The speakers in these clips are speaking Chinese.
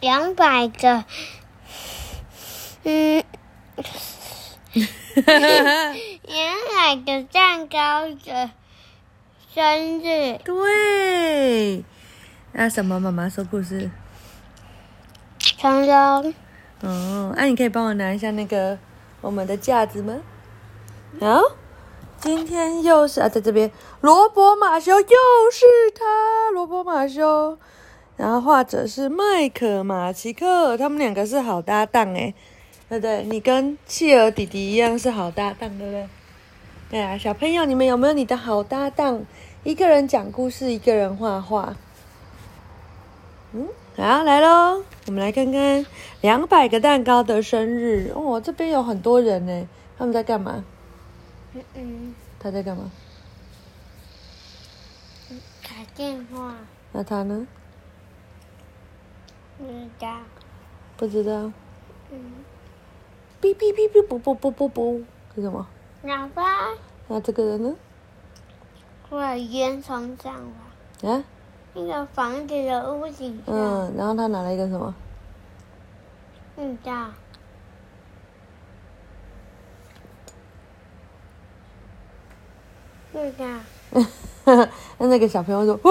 两百个，嗯，两百个蛋糕的生日。对，那什么？妈妈说故事。成龙，哦，那、你可以帮我拿一下那个我们的架子吗？好，今天又是啊，在这边，罗伯马修又是他，罗伯马修，然后画者是麦克马奇克，他们两个是好搭档诶，对不对？你跟企鹅弟弟一样是好搭档，对不对？对啊，小朋友，你们有没有你的好搭档？一个人讲故事，一个人画画。嗯，好，来喽，我们来看看两百个蛋糕的生日哦。这边有很多人呢，他们在干嘛？嗯嗯，他在干嘛？打电话，那他呢？不知道，不知道。嗯，哔哔哔哔啵啵啵啵啵，是什么？喇叭。那这个人呢？或者烟囱上吧，啊，那个房子的屋顶上，嗯，然后他拿了一个什么？不知道，不知道，那 那个小朋友说：“哇，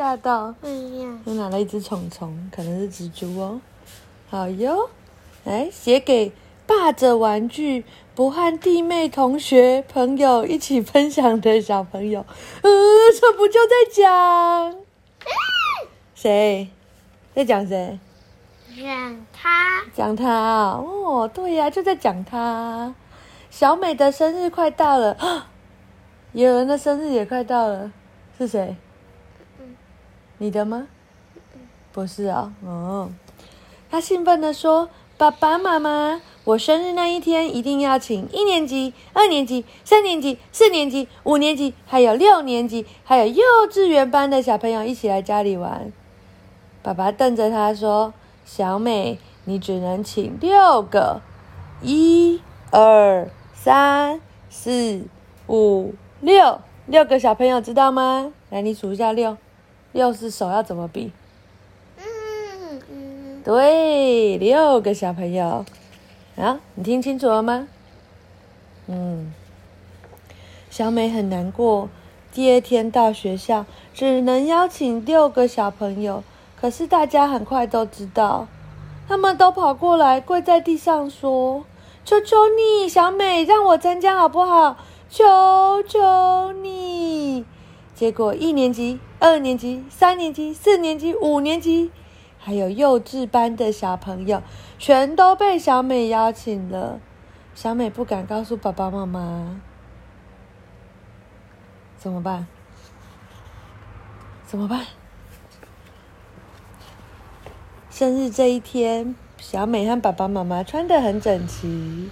吓到！”哎呀，又拿了一只虫虫，可能是蜘蛛哦。好哟，来写给霸着玩具不和弟妹、同学、朋友一起分享的小朋友。呃，这不就在讲 谁？在讲谁？讲他讲他啊哦，对呀、就在讲他。小美的生日快到了，有人的生日也快到了，是谁？你的吗？不是啊、哦，他兴奋地说：“爸爸妈妈，我生日那一天一定要请一年级、二年级、三年级、四年级、五年级，还有六年级，还有幼稚园班的小朋友一起来家里玩。”爸爸瞪着他说：“小美，你只能请六个，一、二、三、四、五、六，六个小朋友知道吗？来，你数一下六，六是手要怎么比？嗯嗯，对，六个小朋友。啊，你听清楚了吗？嗯，小美很难过。第二天到学校，只能邀请六个小朋友，可是大家很快都知道，他们都跑过来跪在地上说：“求求你，小美，让我参加好不好？求求你！”结果一年级、二年级、三年级、四年级、五年级。还有幼稚班的小朋友，全都被小美邀请了。小美不敢告诉爸爸妈妈，怎么办？怎么办？生日这一天，小美和爸爸妈妈穿得很整齐，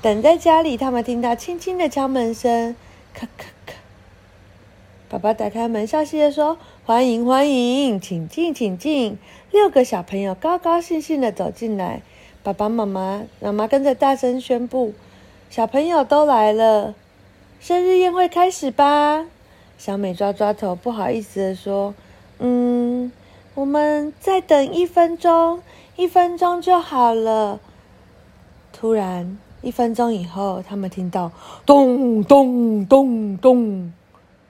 等在家里。他们听到轻轻的敲门声，咔咔。爸爸打开门，笑嘻的说：“欢迎，欢迎，请进，请进。”六个小朋友高高兴兴的走进来，爸爸妈妈、妈妈跟着大声宣布：“小朋友都来了，生日宴会开始吧！”小美抓抓头，不好意思的说：“嗯，我们再等一分钟，一分钟就好了。”突然，一分钟以后，他们听到咚咚咚咚，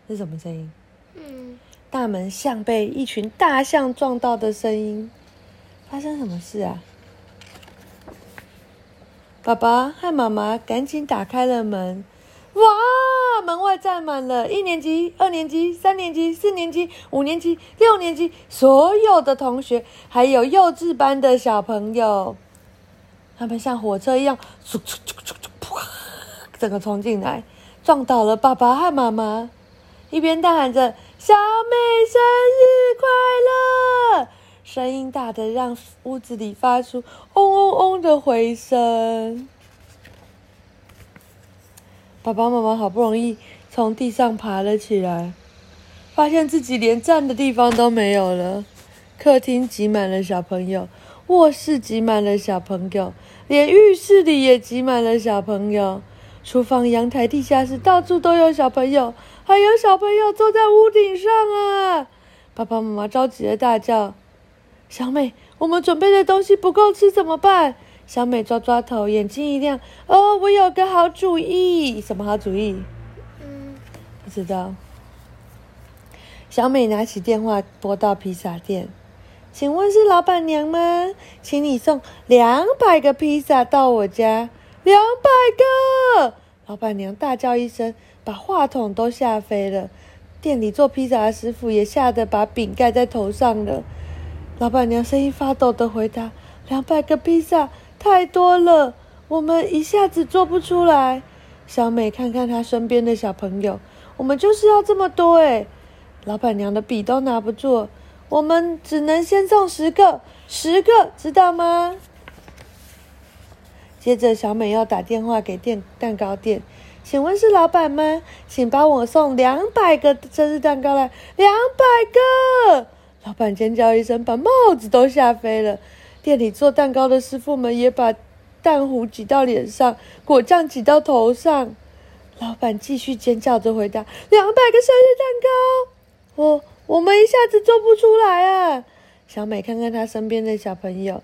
是什么声音？嗯，大门像被一群大象撞到的声音。发生什么事啊？爸爸和妈妈赶紧打开了门。哇！门外站满了一年级、二年级、三年级、四年级、五年级、六年级所有的同学，还有幼稚班的小朋友。他们像火车一样，整个冲进来，撞倒了爸爸和妈妈。一边大喊着“小美生日快乐”，声音大的让屋子里发出嗡嗡嗡的回声。爸爸妈妈好不容易从地上爬了起来，发现自己连站的地方都没有了。客厅挤满了小朋友，卧室挤满了小朋友，连浴室里也挤满了小朋友。厨房、阳台、地下室，到处都有小朋友，还有小朋友坐在屋顶上啊！爸爸妈妈着急的大叫：“小美，我们准备的东西不够吃怎么办？小美抓抓头，眼睛一亮，哦，我有个好主意！什么好主意？嗯，不知道。小美拿起电话拨到披萨店，请问是老板娘吗？请你送两百个披萨到我家。两百个！老板娘大叫一声，把话筒都吓飞了。店里做披萨的师傅也吓得把饼盖在头上了。老板娘声音发抖的回答：“两百个披萨太多了，我们一下子做不出来。”小美看看她身边的小朋友，我们就是要这么多哎。老板娘的笔都拿不住，我们只能先送十个，十个，知道吗？接着，小美要打电话给店蛋糕店，请问是老板吗？请帮我送两百个生日蛋糕来，两百个！老板尖叫一声，把帽子都吓飞了。店里做蛋糕的师傅们也把蛋糊挤到脸上，果酱挤到头上。老板继续尖叫着回答：“两百个生日蛋糕。”我我们一下子做不出来啊！小美看看她身边的小朋友，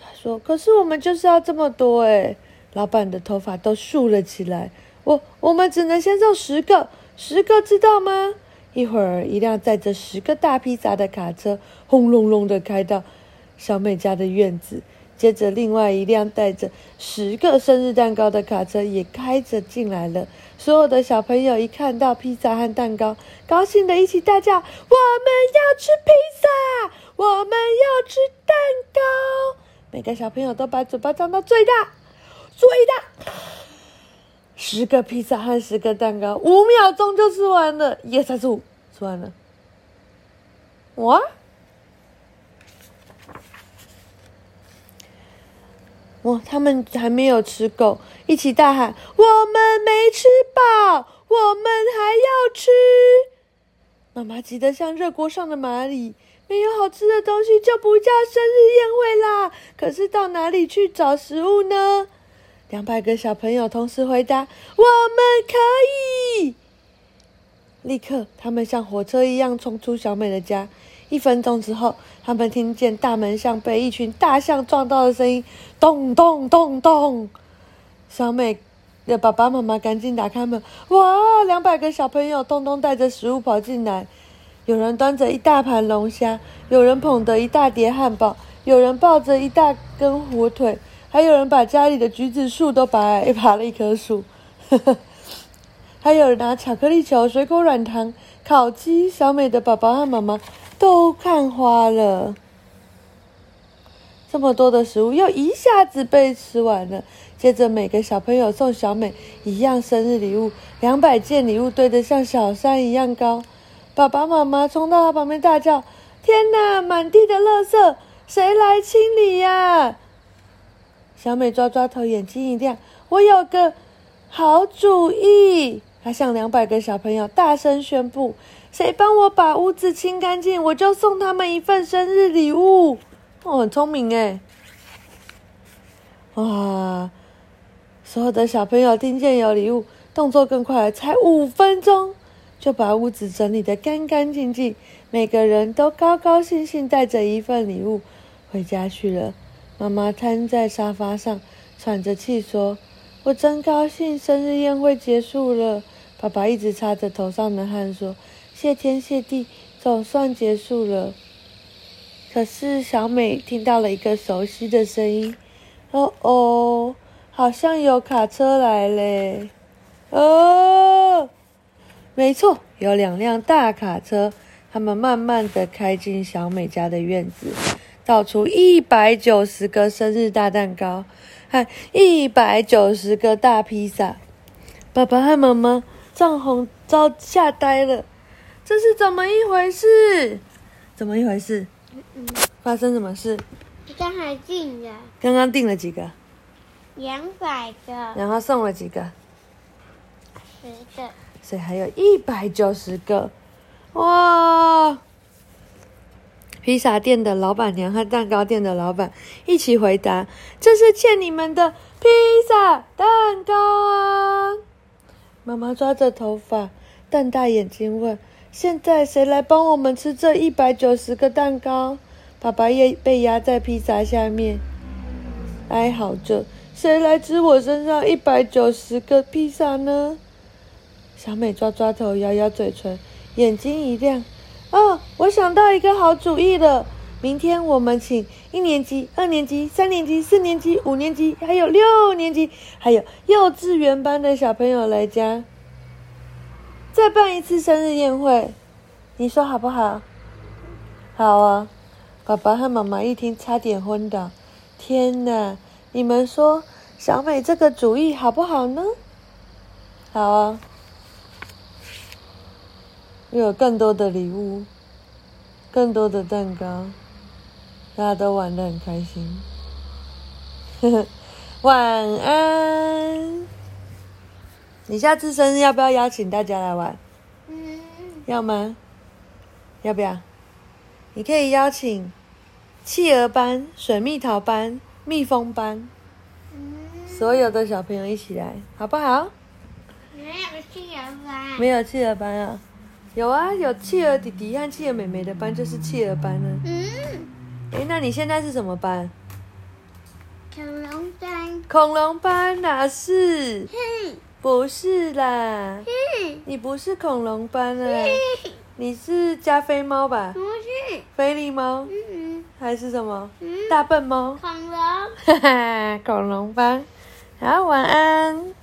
她说：“可是我们就是要这么多哎！”老板的头发都竖了起来。我我们只能先送十个，十个知道吗？一会儿，一辆载着十个大披萨的卡车轰隆隆的开到小美家的院子。接着，另外一辆带着十个生日蛋糕的卡车也开着进来了。所有的小朋友一看到披萨和蛋糕，高兴的一起大叫：“我们要吃披萨！我们要吃蛋糕！”每个小朋友都把嘴巴张到最大，最大。十个披萨和十个蛋糕，五秒钟就吃完了。一二三四五，吃完了。哇！哇！他们还没有吃够，一起大喊：“我们没吃饱，我们还要吃！”妈妈急得像热锅上的蚂蚁，没有好吃的东西就不叫生日宴会啦。可是到哪里去找食物呢？两百个小朋友同时回答：“我们可以！”立刻，他们像火车一样冲出小美的家。一分钟之后，他们听见大门像被一群大象撞到的声音，咚咚咚咚。小美的爸爸妈妈赶紧打开门，哇！两百个小朋友通通带着食物跑进来，有人端着一大盘龙虾，有人捧着一大碟汉堡，有人抱着一大根火腿，还有人把家里的橘子树都拔来拔了一棵树，还有人拿巧克力球、水果软糖、烤鸡。小美的爸爸和妈妈。都看花了，这么多的食物又一下子被吃完了。接着，每个小朋友送小美一样生日礼物，两百件礼物堆得像小山一样高。爸爸妈妈冲到他旁边大叫：“天哪，满地的垃圾，谁来清理呀？”小美抓抓头，眼睛一亮：“我有个好主意！”她向两百个小朋友大声宣布。谁帮我把屋子清干净，我就送他们一份生日礼物。我很聪明哎！哇，所有的小朋友听见有礼物，动作更快，才五分钟就把屋子整理得干干净净。每个人都高高兴兴带着一份礼物回家去了。妈妈瘫在沙发上，喘着气说：“我真高兴，生日宴会结束了。”爸爸一直擦着头上的汗说。谢天谢地，总算结束了。可是小美听到了一个熟悉的声音：“哦哦，好像有卡车来嘞！”哦，没错，有两辆大卡车，他们慢慢的开进小美家的院子，倒出一百九十个生日大蛋糕，和一百九十个大披萨。爸爸和妈妈涨红遭吓呆了。这是怎么一回事？怎么一回事？发生什么事？刚才订的。刚刚订了几个？两百个。然后送了几个？十个。所以还有一百九十个。哇！披萨店的老板娘和蛋糕店的老板一起回答：“这是欠你们的披萨蛋糕啊！”妈妈抓着头发，瞪大眼睛问。现在谁来帮我们吃这一百九十个蛋糕？爸爸也被压在披萨下面，哀嚎着：“谁来吃我身上一百九十个披萨呢？”小美抓抓头，咬咬嘴唇，眼睛一亮：“哦，我想到一个好主意了！明天我们请一年级、二年级、三年级、四年级、五年级，还有六年级，还有幼稚园班的小朋友来家，再办一次生日宴会。你说好不好？”“好啊！”爸爸和妈妈一听，差点昏倒。天哪！你们说小美这个主意好不好呢？好啊！又有更多的礼物，更多的蛋糕，大家都玩的很开心。呵呵，晚安。你下次生日要不要邀请大家来玩？嗯。要吗？要不要？你可以邀请。企鹅班、水蜜桃班、蜜蜂班，所有的小朋友一起来，好不好？没有企鹅班。没有企鹅班啊？有啊，有企鹅弟弟和企鹅妹妹的班就是企鹅班呢。嗯。哎，那你现在是什么班？恐龙班。恐龙班哪是？不是啦。你不是恐龙班啊？你是加菲猫吧？不是。菲力猫。还是什么？大笨猫？恐龙。哈哈，恐龙班。好，晚安。